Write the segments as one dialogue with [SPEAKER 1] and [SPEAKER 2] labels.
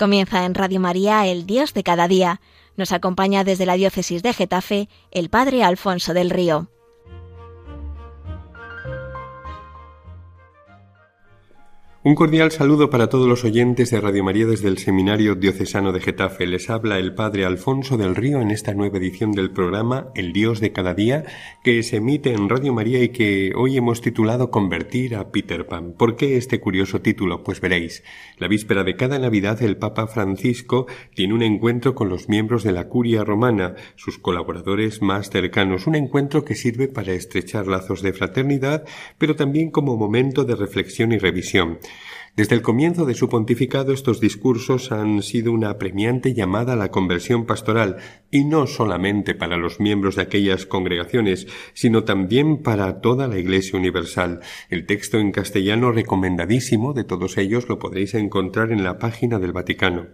[SPEAKER 1] Comienza en Radio María El Dios de cada día. Nos acompaña desde la diócesis de Getafe el Padre Alfonso del Río.
[SPEAKER 2] Un cordial saludo para todos los oyentes de Radio María desde el Seminario Diocesano de Getafe. Les habla el Padre Alfonso del Río en esta nueva edición del programa El Dios de cada día que se emite en Radio María y que hoy hemos titulado Convertir a Peter Pan. ¿Por qué este curioso título? Pues veréis. La víspera de cada Navidad el Papa Francisco tiene un encuentro con los miembros de la Curia Romana, sus colaboradores más cercanos, un encuentro que sirve para estrechar lazos de fraternidad, pero también como momento de reflexión y revisión. Desde el comienzo de su pontificado estos discursos han sido una apremiante llamada a la conversión pastoral, y no solamente para los miembros de aquellas congregaciones, sino también para toda la Iglesia universal. El texto en castellano recomendadísimo de todos ellos lo podréis encontrar en la página del Vaticano.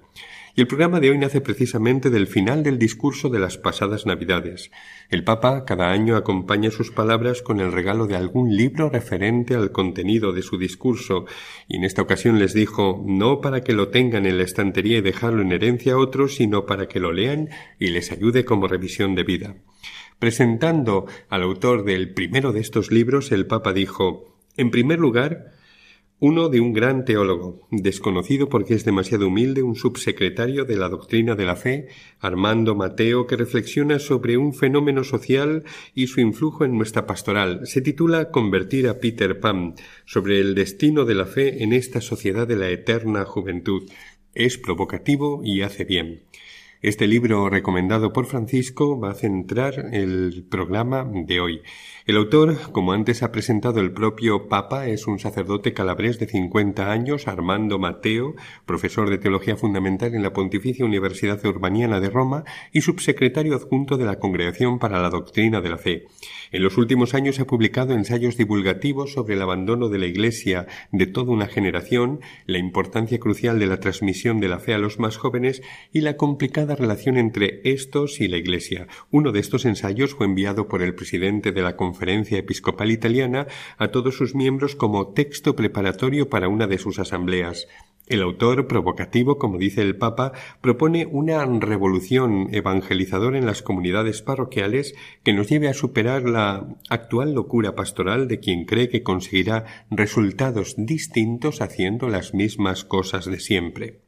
[SPEAKER 2] Y el programa de hoy nace precisamente del final del discurso de las pasadas Navidades. El Papa cada año acompaña sus palabras con el regalo de algún libro referente al contenido de su discurso, y en esta ocasión les dijo no para que lo tengan en la estantería y dejarlo en herencia a otros, sino para que lo lean y les ayude como revisión de vida. Presentando al autor del primero de estos libros, el Papa dijo En primer lugar, uno de un gran teólogo, desconocido porque es demasiado humilde, un subsecretario de la doctrina de la fe, Armando Mateo, que reflexiona sobre un fenómeno social y su influjo en nuestra pastoral. Se titula Convertir a Peter Pan, sobre el destino de la fe en esta sociedad de la eterna juventud. Es provocativo y hace bien. Este libro recomendado por Francisco va a centrar el programa de hoy. El autor, como antes ha presentado el propio Papa, es un sacerdote calabrés de 50 años, Armando Mateo, profesor de Teología Fundamental en la Pontificia Universidad Urbaniana de Roma y subsecretario adjunto de la Congregación para la Doctrina de la Fe. En los últimos años ha publicado ensayos divulgativos sobre el abandono de la Iglesia de toda una generación, la importancia crucial de la transmisión de la fe a los más jóvenes y la complicada relación entre estos y la Iglesia. Uno de estos ensayos fue enviado por el presidente de la Conferencia Episcopal Italiana a todos sus miembros como texto preparatorio para una de sus asambleas. El autor, provocativo, como dice el Papa, propone una revolución evangelizadora en las comunidades parroquiales que nos lleve a superar la actual locura pastoral de quien cree que conseguirá resultados distintos haciendo las mismas cosas de siempre.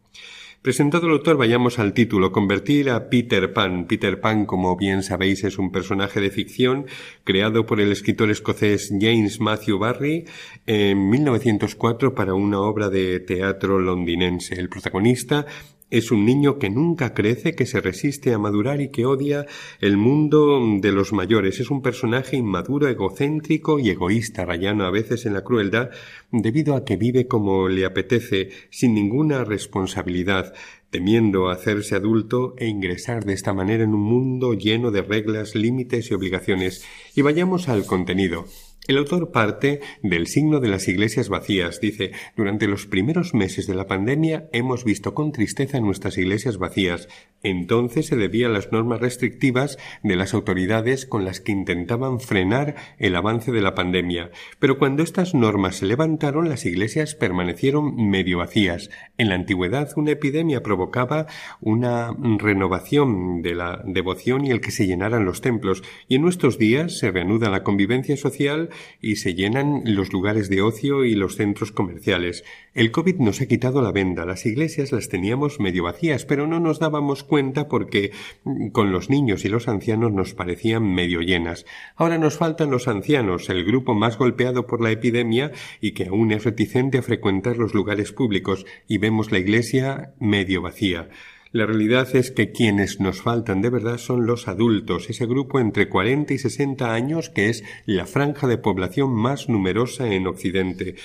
[SPEAKER 2] Presentado el autor, vayamos al título. Convertir a Peter Pan. Peter Pan, como bien sabéis, es un personaje de ficción creado por el escritor escocés James Matthew Barry en 1904 para una obra de teatro londinense. El protagonista es un niño que nunca crece, que se resiste a madurar y que odia el mundo de los mayores. Es un personaje inmaduro, egocéntrico y egoísta, rayano a veces en la crueldad, debido a que vive como le apetece, sin ninguna responsabilidad, temiendo hacerse adulto e ingresar de esta manera en un mundo lleno de reglas, límites y obligaciones. Y vayamos al contenido. El autor parte del signo de las iglesias vacías. Dice, durante los primeros meses de la pandemia hemos visto con tristeza nuestras iglesias vacías. Entonces se debía a las normas restrictivas de las autoridades con las que intentaban frenar el avance de la pandemia. Pero cuando estas normas se levantaron, las iglesias permanecieron medio vacías. En la antigüedad una epidemia provocaba una renovación de la devoción y el que se llenaran los templos. Y en nuestros días se reanuda la convivencia social y se llenan los lugares de ocio y los centros comerciales. El COVID nos ha quitado la venda. Las iglesias las teníamos medio vacías, pero no nos dábamos cuenta porque mm, con los niños y los ancianos nos parecían medio llenas. Ahora nos faltan los ancianos, el grupo más golpeado por la epidemia y que aún es reticente a frecuentar los lugares públicos, y vemos la iglesia medio vacía. La realidad es que quienes nos faltan de verdad son los adultos, ese grupo entre 40 y 60 años que es la franja de población más numerosa en Occidente.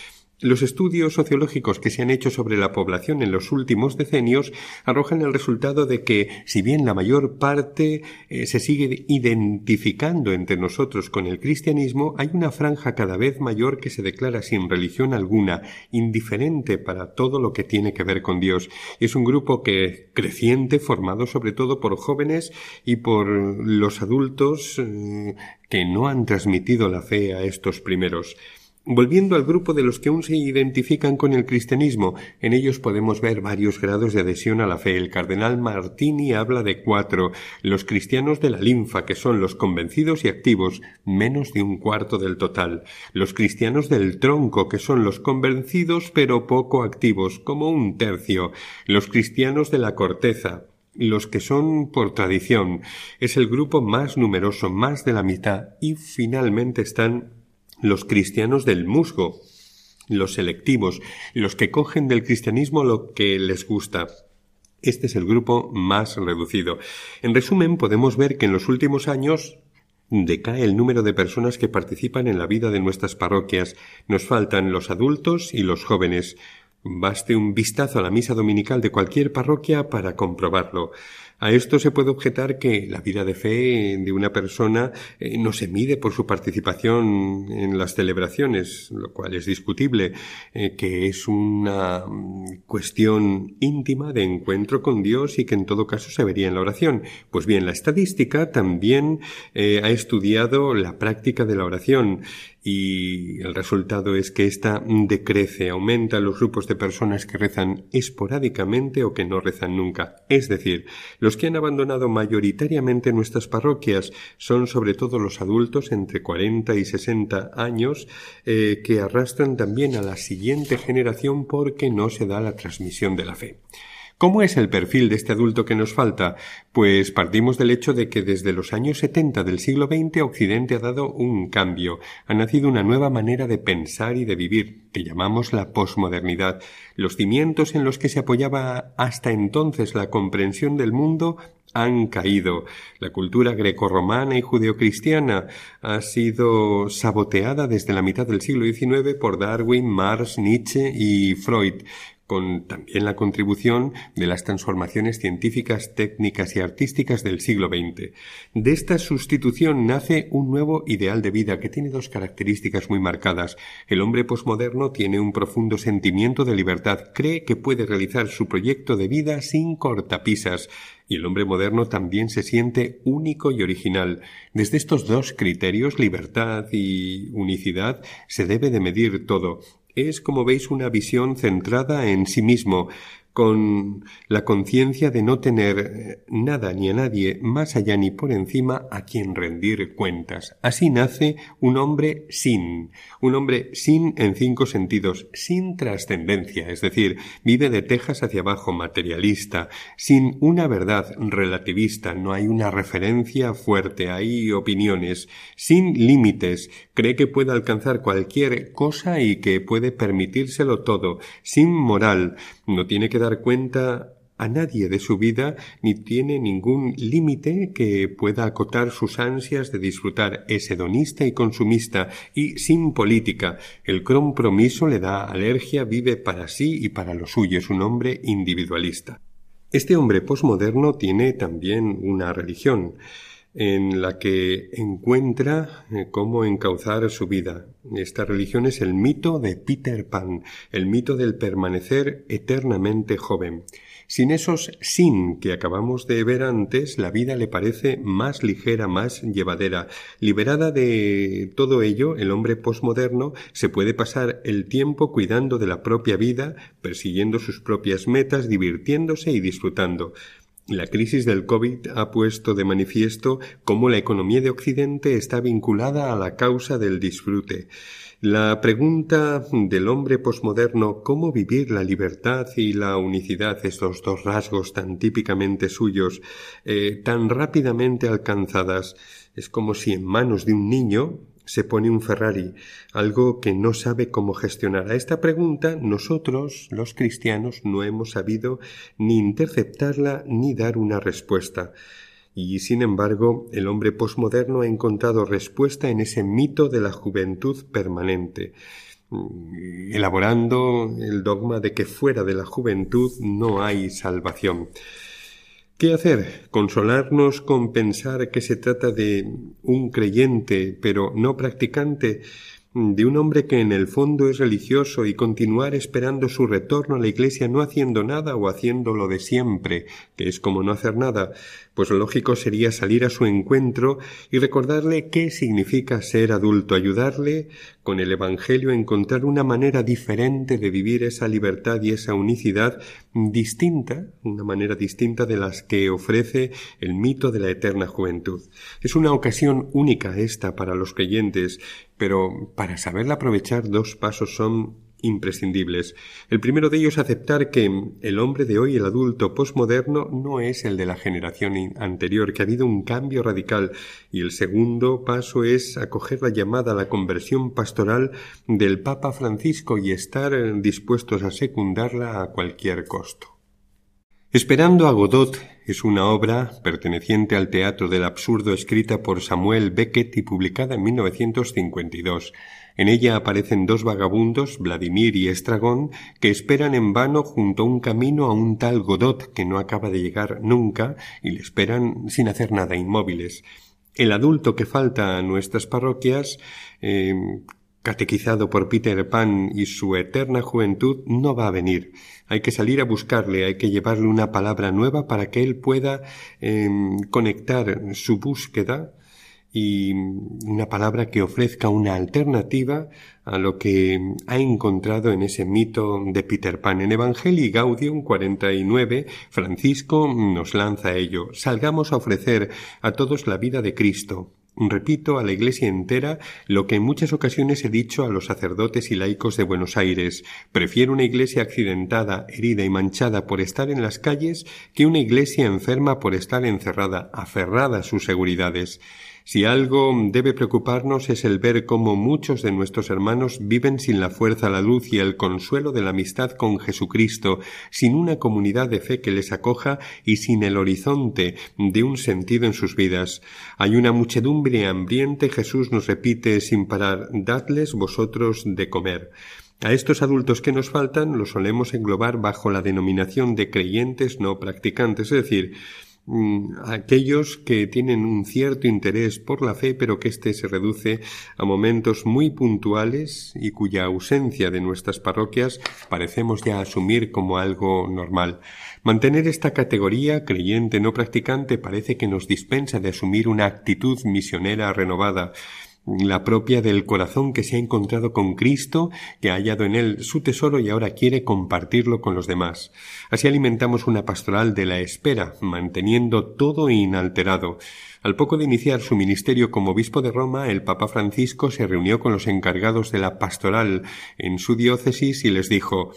[SPEAKER 2] Los estudios sociológicos que se han hecho sobre la población en los últimos decenios arrojan el resultado de que, si bien la mayor parte eh, se sigue identificando entre nosotros con el cristianismo, hay una franja cada vez mayor que se declara sin religión alguna, indiferente para todo lo que tiene que ver con Dios. Es un grupo que creciente, formado sobre todo por jóvenes y por los adultos eh, que no han transmitido la fe a estos primeros. Volviendo al grupo de los que aún se identifican con el cristianismo, en ellos podemos ver varios grados de adhesión a la fe. El cardenal Martini habla de cuatro. Los cristianos de la linfa, que son los convencidos y activos, menos de un cuarto del total. Los cristianos del tronco, que son los convencidos pero poco activos, como un tercio. Los cristianos de la corteza, los que son por tradición, es el grupo más numeroso, más de la mitad, y finalmente están los cristianos del musgo, los selectivos, los que cogen del cristianismo lo que les gusta. Este es el grupo más reducido. En resumen, podemos ver que en los últimos años decae el número de personas que participan en la vida de nuestras parroquias. Nos faltan los adultos y los jóvenes. Baste un vistazo a la misa dominical de cualquier parroquia para comprobarlo. A esto se puede objetar que la vida de fe de una persona eh, no se mide por su participación en las celebraciones, lo cual es discutible, eh, que es una mm, cuestión íntima de encuentro con Dios y que en todo caso se vería en la oración. Pues bien, la estadística también eh, ha estudiado la práctica de la oración y el resultado es que ésta decrece, aumenta los grupos de personas que rezan esporádicamente o que no rezan nunca. Es decir, los que han abandonado mayoritariamente nuestras parroquias son sobre todo los adultos entre 40 y 60 años eh, que arrastran también a la siguiente generación porque no se da la transmisión de la fe. ¿Cómo es el perfil de este adulto que nos falta? Pues partimos del hecho de que desde los años 70 del siglo XX Occidente ha dado un cambio, ha nacido una nueva manera de pensar y de vivir, que llamamos la posmodernidad. Los cimientos en los que se apoyaba hasta entonces la comprensión del mundo han caído. La cultura grecorromana y judeocristiana ha sido saboteada desde la mitad del siglo XIX por Darwin, Marx, Nietzsche y Freud con también la contribución de las transformaciones científicas, técnicas y artísticas del siglo XX. De esta sustitución nace un nuevo ideal de vida que tiene dos características muy marcadas. El hombre posmoderno tiene un profundo sentimiento de libertad, cree que puede realizar su proyecto de vida sin cortapisas, y el hombre moderno también se siente único y original. Desde estos dos criterios, libertad y unicidad, se debe de medir todo. Es, como veis, una visión centrada en sí mismo, con la conciencia de no tener eh, nada ni a nadie más allá ni por encima a quien rendir cuentas. Así nace un hombre sin, un hombre sin en cinco sentidos, sin trascendencia, es decir, vive de tejas hacia abajo, materialista, sin una verdad relativista, no hay una referencia fuerte, hay opiniones, sin límites, cree que puede alcanzar cualquier cosa y que puede permitírselo todo, sin moral, no tiene que dar cuenta a nadie de su vida ni tiene ningún límite que pueda acotar sus ansias de disfrutar. Es hedonista y consumista y sin política. El compromiso le da alergia, vive para sí y para lo suyo. Es un hombre individualista. Este hombre posmoderno tiene también una religión en la que encuentra eh, cómo encauzar su vida. Esta religión es el mito de Peter Pan, el mito del permanecer eternamente joven. Sin esos sin que acabamos de ver antes, la vida le parece más ligera, más llevadera. Liberada de todo ello, el hombre posmoderno se puede pasar el tiempo cuidando de la propia vida, persiguiendo sus propias metas, divirtiéndose y disfrutando. La crisis del COVID ha puesto de manifiesto cómo la economía de Occidente está vinculada a la causa del disfrute. La pregunta del hombre posmoderno cómo vivir la libertad y la unicidad, estos dos rasgos tan típicamente suyos, eh, tan rápidamente alcanzadas, es como si en manos de un niño se pone un Ferrari, algo que no sabe cómo gestionar. A esta pregunta nosotros, los cristianos, no hemos sabido ni interceptarla ni dar una respuesta. Y sin embargo, el hombre posmoderno ha encontrado respuesta en ese mito de la juventud permanente, elaborando el dogma de que fuera de la juventud no hay salvación. ¿Qué hacer? ¿Consolarnos con pensar que se trata de un creyente pero no practicante? De un hombre que en el fondo es religioso y continuar esperando su retorno a la iglesia no haciendo nada o haciendo lo de siempre, que es como no hacer nada, pues lo lógico sería salir a su encuentro y recordarle qué significa ser adulto, ayudarle con el Evangelio a encontrar una manera diferente de vivir esa libertad y esa unicidad distinta, una manera distinta de las que ofrece el mito de la eterna juventud. Es una ocasión única esta para los creyentes, pero para saberla aprovechar dos pasos son imprescindibles. El primero de ellos es aceptar que el hombre de hoy, el adulto postmoderno, no es el de la generación anterior, que ha habido un cambio radical. Y el segundo paso es acoger la llamada a la conversión pastoral del Papa Francisco y estar dispuestos a secundarla a cualquier costo. Esperando a Godot es una obra perteneciente al teatro del absurdo escrita por Samuel Beckett y publicada en 1952. En ella aparecen dos vagabundos, Vladimir y Estragón, que esperan en vano junto a un camino a un tal Godot que no acaba de llegar nunca y le esperan sin hacer nada, inmóviles. El adulto que falta a nuestras parroquias, eh, catequizado por Peter Pan y su eterna juventud, no va a venir. Hay que salir a buscarle, hay que llevarle una palabra nueva para que él pueda eh, conectar su búsqueda y una palabra que ofrezca una alternativa a lo que ha encontrado en ese mito de Peter Pan. En Evangelii Gaudium 49, Francisco nos lanza ello. Salgamos a ofrecer a todos la vida de Cristo. Repito a la Iglesia entera lo que en muchas ocasiones he dicho a los sacerdotes y laicos de Buenos Aires. Prefiero una Iglesia accidentada, herida y manchada por estar en las calles que una Iglesia enferma por estar encerrada, aferrada a sus seguridades. Si algo debe preocuparnos es el ver cómo muchos de nuestros hermanos viven sin la fuerza, la luz y el consuelo de la amistad con Jesucristo, sin una comunidad de fe que les acoja y sin el horizonte de un sentido en sus vidas. Hay una muchedumbre hambriente, Jesús nos repite sin parar, dadles vosotros de comer. A estos adultos que nos faltan los solemos englobar bajo la denominación de creyentes no practicantes, es decir, aquellos que tienen un cierto interés por la fe, pero que éste se reduce a momentos muy puntuales y cuya ausencia de nuestras parroquias parecemos ya asumir como algo normal. Mantener esta categoría creyente no practicante parece que nos dispensa de asumir una actitud misionera renovada, la propia del corazón que se ha encontrado con Cristo, que ha hallado en él su tesoro y ahora quiere compartirlo con los demás. Así alimentamos una pastoral de la espera, manteniendo todo inalterado. Al poco de iniciar su ministerio como obispo de Roma, el Papa Francisco se reunió con los encargados de la pastoral en su diócesis y les dijo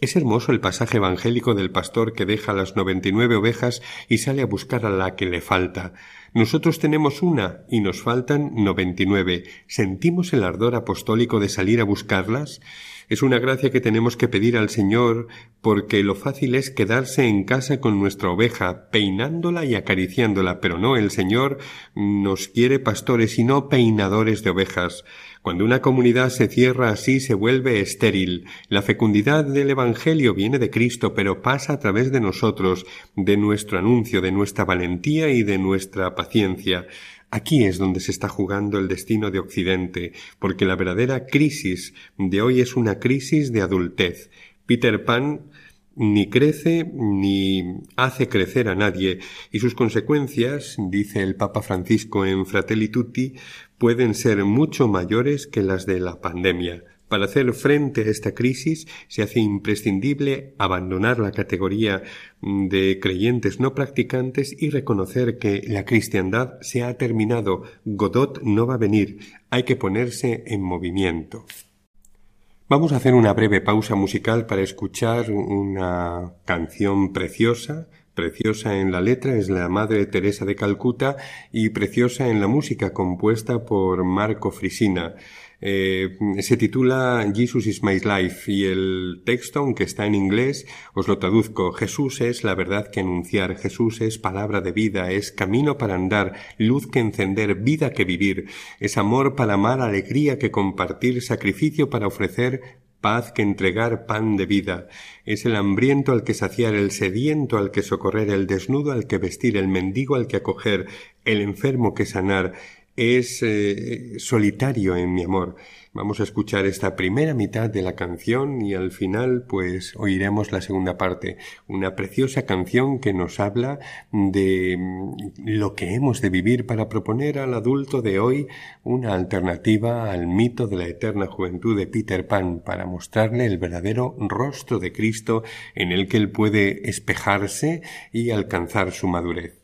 [SPEAKER 2] es hermoso el pasaje evangélico del pastor que deja las noventa y nueve ovejas y sale a buscar a la que le falta. Nosotros tenemos una y nos faltan noventa y nueve. ¿Sentimos el ardor apostólico de salir a buscarlas? Es una gracia que tenemos que pedir al Señor porque lo fácil es quedarse en casa con nuestra oveja, peinándola y acariciándola, pero no, el Señor nos quiere pastores y no peinadores de ovejas. Cuando una comunidad se cierra así se vuelve estéril. La fecundidad del Evangelio viene de Cristo, pero pasa a través de nosotros, de nuestro anuncio, de nuestra valentía y de nuestra paciencia. Aquí es donde se está jugando el destino de Occidente, porque la verdadera crisis de hoy es una crisis de adultez. Peter Pan ni crece ni hace crecer a nadie, y sus consecuencias, dice el Papa Francisco en Fratelli Tutti, pueden ser mucho mayores que las de la pandemia. Para hacer frente a esta crisis se hace imprescindible abandonar la categoría de creyentes no practicantes y reconocer que la cristiandad se ha terminado. Godot no va a venir. Hay que ponerse en movimiento. Vamos a hacer una breve pausa musical para escuchar una canción preciosa, preciosa en la letra, es la Madre Teresa de Calcuta y preciosa en la música compuesta por Marco Frisina. Eh, se titula Jesus is my life y el texto, aunque está en inglés, os lo traduzco. Jesús es la verdad que anunciar, Jesús es palabra de vida, es camino para andar, luz que encender, vida que vivir, es amor para amar, alegría que compartir, sacrificio para ofrecer, paz que entregar pan de vida. Es el hambriento al que saciar, el sediento al que socorrer, el desnudo al que vestir, el mendigo al que acoger, el enfermo que sanar, es eh, solitario en mi amor. Vamos a escuchar esta primera mitad de la canción y al final pues oiremos la segunda parte. Una preciosa canción que nos habla de mm, lo que hemos de vivir para proponer al adulto de hoy una alternativa al mito de la eterna juventud de Peter Pan para mostrarle el verdadero rostro de Cristo en el que él puede espejarse y alcanzar su madurez.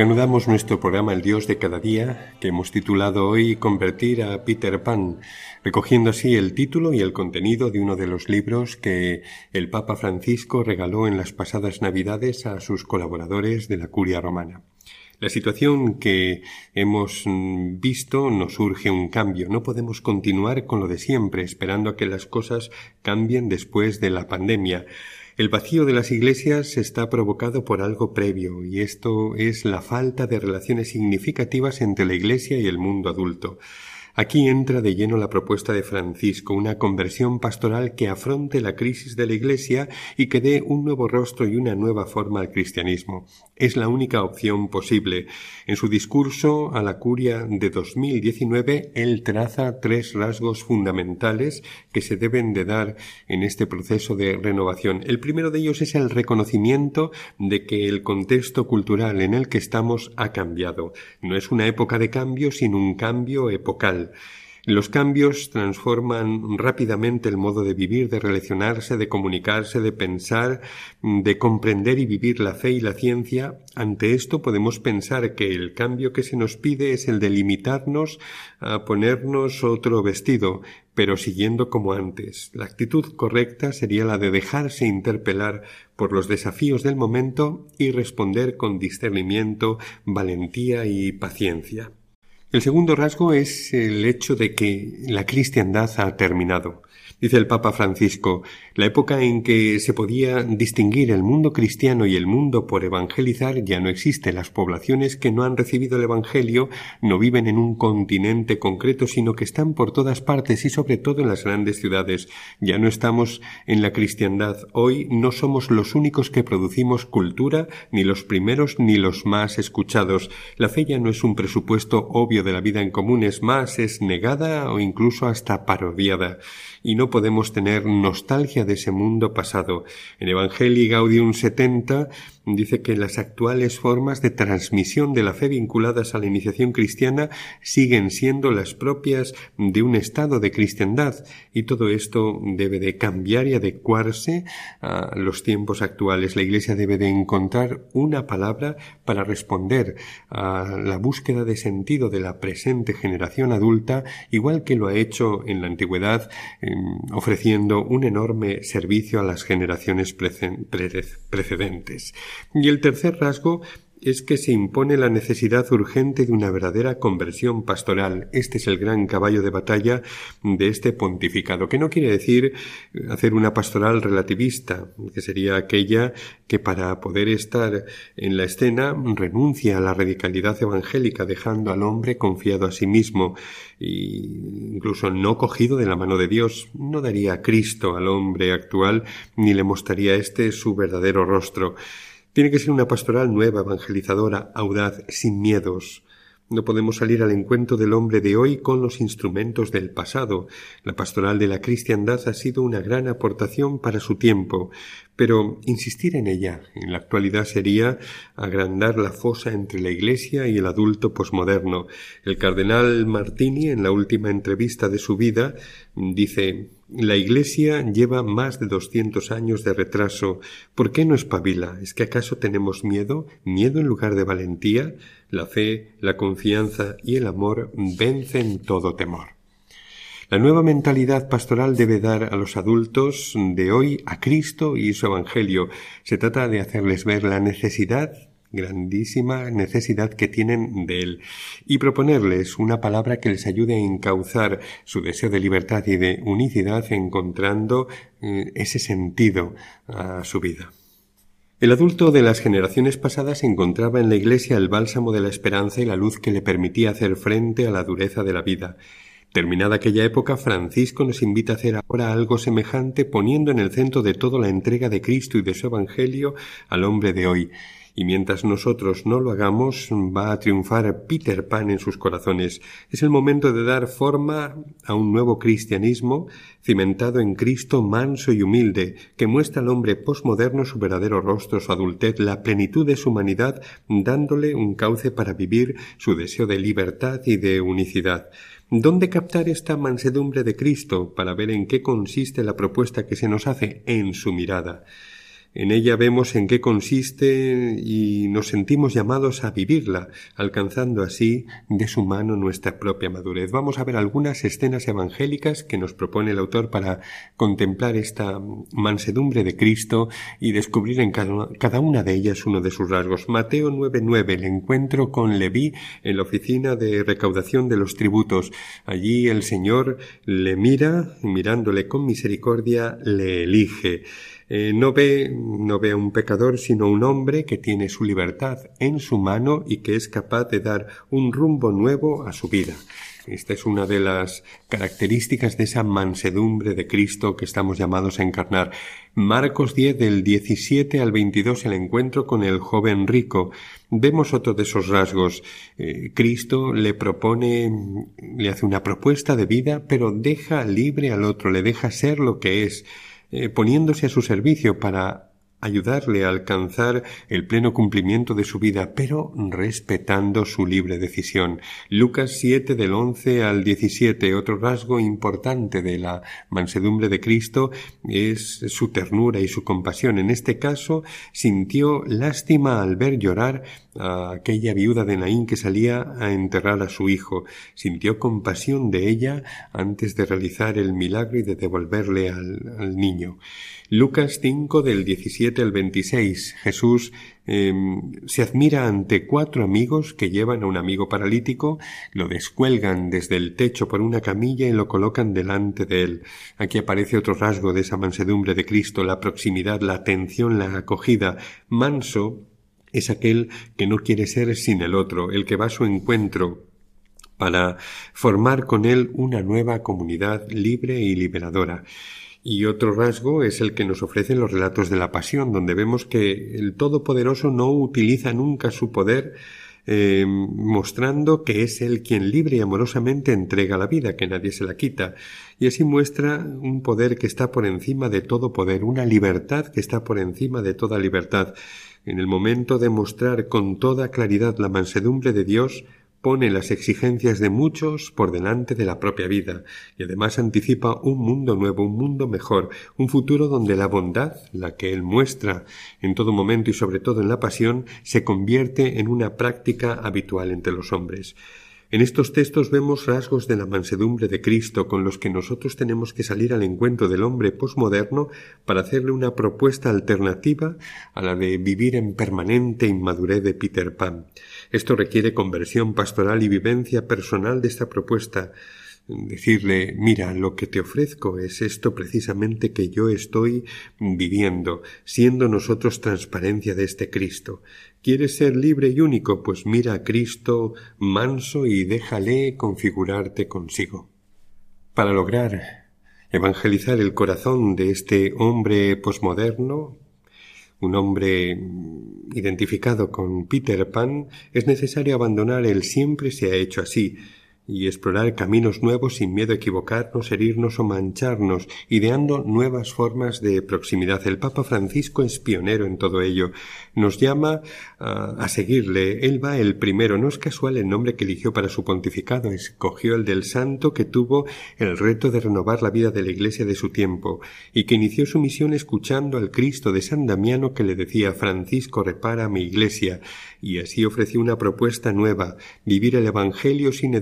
[SPEAKER 2] Reanudamos nuestro programa El Dios de cada día, que hemos titulado hoy Convertir a Peter Pan, recogiendo así el título y el contenido de uno de los libros que el Papa Francisco regaló en las pasadas Navidades a sus colaboradores de la Curia Romana. La situación que hemos mm, visto nos urge un cambio. No podemos continuar con lo de siempre, esperando a que las cosas cambien después de la pandemia. El vacío de las iglesias está provocado por algo previo, y esto es la falta de relaciones significativas entre la iglesia y el mundo adulto. Aquí entra de lleno la propuesta de Francisco, una conversión pastoral que afronte la crisis de la Iglesia y que dé un nuevo rostro y una nueva forma al cristianismo. Es la única opción posible. En su discurso a la curia de 2019, él traza tres rasgos fundamentales que se deben de dar en este proceso de renovación. El primero de ellos es el reconocimiento de que el contexto cultural en el que estamos ha cambiado. No es una época de cambio, sino un cambio epocal. Los cambios transforman rápidamente el modo de vivir, de relacionarse, de comunicarse, de pensar, de comprender y vivir la fe y la ciencia. Ante esto podemos pensar que el cambio que se nos pide es el de limitarnos a ponernos otro vestido, pero siguiendo como antes. La actitud correcta sería la de dejarse interpelar por los desafíos del momento y responder con discernimiento, valentía y paciencia. El segundo rasgo es el hecho de que la cristiandad ha terminado. Dice el Papa Francisco, la época en que se podía distinguir el mundo cristiano y el mundo por evangelizar ya no existe. Las poblaciones que no han recibido el Evangelio no viven en un continente concreto, sino que están por todas partes y sobre todo en las grandes ciudades. Ya no estamos en la cristiandad. Hoy no somos los únicos que producimos cultura, ni los primeros ni los más escuchados. La fe ya no es un presupuesto obvio de la vida en común, es más, es negada o incluso hasta parodiada y no podemos tener nostalgia de ese mundo pasado. En Evangelii Gaudium 70 dice que las actuales formas de transmisión de la fe vinculadas a la iniciación cristiana siguen siendo las propias de un estado de cristiandad y todo esto debe de cambiar y adecuarse a los tiempos actuales. La Iglesia debe de encontrar una palabra para responder a la búsqueda de sentido de la presente generación adulta, igual que lo ha hecho en la antigüedad, em, ofreciendo un enorme servicio a las generaciones precedentes. Y el tercer rasgo es que se impone la necesidad urgente de una verdadera conversión pastoral. Este es el gran caballo de batalla de este pontificado, que no quiere decir hacer una pastoral relativista, que sería aquella que para poder estar en la escena renuncia a la radicalidad evangélica, dejando al hombre confiado a sí mismo e incluso no cogido de la mano de Dios. No daría Cristo al hombre actual ni le mostraría este su verdadero rostro. Tiene que ser una pastoral nueva, evangelizadora, audaz, sin miedos. No podemos salir al encuentro del hombre de hoy con los instrumentos del pasado. La pastoral de la cristiandad ha sido una gran aportación para su tiempo, pero insistir en ella en la actualidad sería agrandar la fosa entre la Iglesia y el adulto posmoderno. El cardenal Martini, en la última entrevista de su vida, dice la Iglesia lleva más de doscientos años de retraso. ¿Por qué no espabila? ¿Es que acaso tenemos miedo? ¿Miedo en lugar de valentía? La fe, la confianza y el amor vencen todo temor. La nueva mentalidad pastoral debe dar a los adultos de hoy a Cristo y su Evangelio. Se trata de hacerles ver la necesidad grandísima necesidad que tienen de él y proponerles una palabra que les ayude a encauzar su deseo de libertad y de unicidad encontrando eh, ese sentido a su vida. El adulto de las generaciones pasadas encontraba en la Iglesia el bálsamo de la esperanza y la luz que le permitía hacer frente a la dureza de la vida. Terminada aquella época, Francisco nos invita a hacer ahora algo semejante poniendo en el centro de todo la entrega de Cristo y de su Evangelio al hombre de hoy, y mientras nosotros no lo hagamos, va a triunfar Peter Pan en sus corazones. Es el momento de dar forma a un nuevo cristianismo cimentado en Cristo manso y humilde, que muestra al hombre posmoderno su verdadero rostro, su adultez, la plenitud de su humanidad, dándole un cauce para vivir su deseo de libertad y de unicidad. ¿Dónde captar esta mansedumbre de Cristo para ver en qué consiste la propuesta que se nos hace en su mirada? En ella vemos en qué consiste y nos sentimos llamados a vivirla, alcanzando así de su mano nuestra propia madurez. Vamos a ver algunas escenas evangélicas que nos propone el autor para contemplar esta mansedumbre de Cristo y descubrir en cada una de ellas uno de sus rasgos. Mateo 9.9, el encuentro con Leví en la oficina de recaudación de los tributos. Allí el Señor le mira mirándole con misericordia le elige. Eh, no ve, no ve a un pecador, sino un hombre que tiene su libertad en su mano y que es capaz de dar un rumbo nuevo a su vida. Esta es una de las características de esa mansedumbre de Cristo que estamos llamados a encarnar. Marcos 10 del 17 al 22 el encuentro con el joven rico. Vemos otro de esos rasgos. Eh, Cristo le propone, le hace una propuesta de vida, pero deja libre al otro, le deja ser lo que es. Eh, poniéndose a su servicio para ayudarle a alcanzar el pleno cumplimiento de su vida, pero respetando su libre decisión. Lucas 7 del 11 al 17, otro rasgo importante de la mansedumbre de Cristo es su ternura y su compasión. En este caso, sintió lástima al ver llorar a aquella viuda de Naín que salía a enterrar a su hijo. Sintió compasión de ella antes de realizar el milagro y de devolverle al, al niño. Lucas 5 del 17 al 26. Jesús em, se admira ante cuatro amigos que llevan a un amigo paralítico, lo descuelgan desde el techo por una camilla y lo colocan delante de él. Aquí aparece otro rasgo de esa mansedumbre de Cristo, la proximidad, la atención, la acogida. Manso es aquel que no quiere ser sin el otro, el que va a su encuentro, para formar con él una nueva comunidad libre y liberadora. Y otro rasgo es el que nos ofrecen los relatos de la pasión, donde vemos que el Todopoderoso no utiliza nunca su poder eh, mostrando que es Él quien libre y amorosamente entrega la vida, que nadie se la quita, y así muestra un poder que está por encima de todo poder, una libertad que está por encima de toda libertad. En el momento de mostrar con toda claridad la mansedumbre de Dios, pone las exigencias de muchos por delante de la propia vida y además anticipa un mundo nuevo, un mundo mejor, un futuro donde la bondad, la que él muestra en todo momento y sobre todo en la pasión, se convierte en una práctica habitual entre los hombres. En estos textos vemos rasgos de la mansedumbre de Cristo con los que nosotros tenemos que salir al encuentro del hombre posmoderno para hacerle una propuesta alternativa a la de vivir en permanente inmadurez de Peter Pan. Esto requiere conversión pastoral y vivencia personal de esta propuesta. Decirle, mira, lo que te ofrezco es esto precisamente que yo estoy viviendo, siendo nosotros transparencia de este Cristo. ¿Quieres ser libre y único? Pues mira a Cristo manso y déjale configurarte consigo. Para lograr evangelizar el corazón de este hombre posmoderno, un hombre identificado con Peter Pan, es necesario abandonar el siempre se ha hecho así, y explorar caminos nuevos sin miedo a equivocarnos, herirnos o mancharnos, ideando nuevas formas de proximidad. El Papa Francisco es pionero en todo ello. Nos llama a, seguirle. Él va el primero. No es casual el nombre que eligió para su pontificado. Escogió el del santo que tuvo el reto de renovar la vida de la Iglesia de su tiempo y que inició su misión escuchando al Cristo de San Damiano que le decía Francisco repara mi Iglesia y así ofreció una propuesta nueva, vivir el Evangelio sin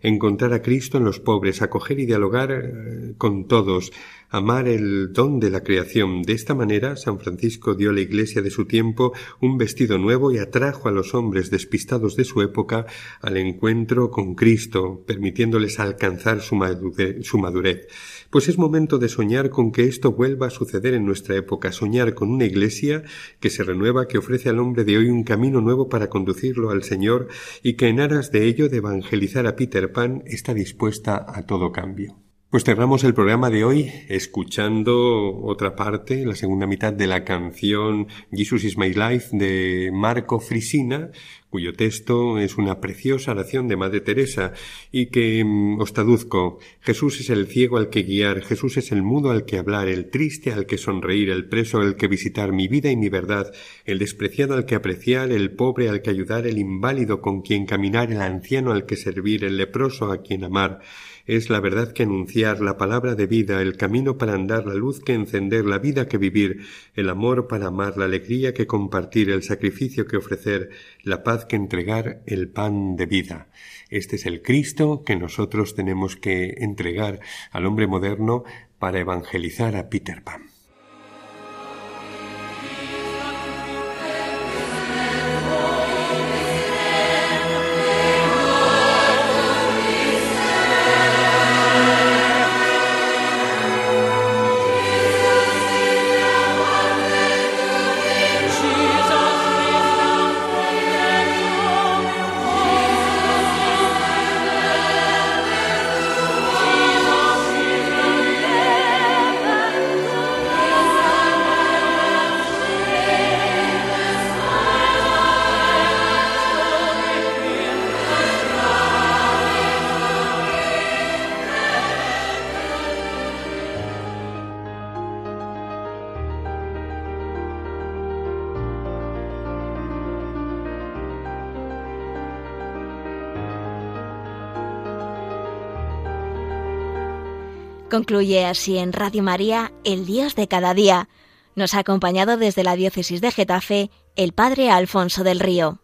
[SPEAKER 2] encontrar a Cristo en los pobres, acoger y dialogar eh, con todos, amar el don de la creación. De esta manera, San Francisco dio a la Iglesia de su tiempo un vestido nuevo y atrajo a los hombres despistados de su época al encuentro con Cristo, permitiéndoles alcanzar su madurez. Pues es momento de soñar con que esto vuelva a suceder en nuestra época, soñar con una iglesia que se renueva, que ofrece al hombre de hoy un camino nuevo para conducirlo al Señor y que en aras de ello de evangelizar a Peter Pan está dispuesta a todo cambio. Pues cerramos el programa de hoy escuchando otra parte, la segunda mitad de la canción Jesus is My Life de Marco Frisina, cuyo texto es una preciosa oración de Madre Teresa y que mm, os traduzco. Jesús es el ciego al que guiar, Jesús es el mudo al que hablar, el triste al que sonreír, el preso al que visitar, mi vida y mi verdad, el despreciado al que apreciar, el pobre al que ayudar, el inválido con quien caminar, el anciano al que servir, el leproso a quien amar es la verdad que anunciar, la palabra de vida, el camino para andar, la luz que encender, la vida que vivir, el amor para amar, la alegría que compartir, el sacrificio que ofrecer, la paz que entregar, el pan de vida. Este es el Cristo que nosotros tenemos que entregar al hombre moderno para evangelizar a Peter Pan.
[SPEAKER 1] Concluye así en Radio María, El Dios de cada día. Nos ha acompañado desde la diócesis de Getafe el Padre Alfonso del Río.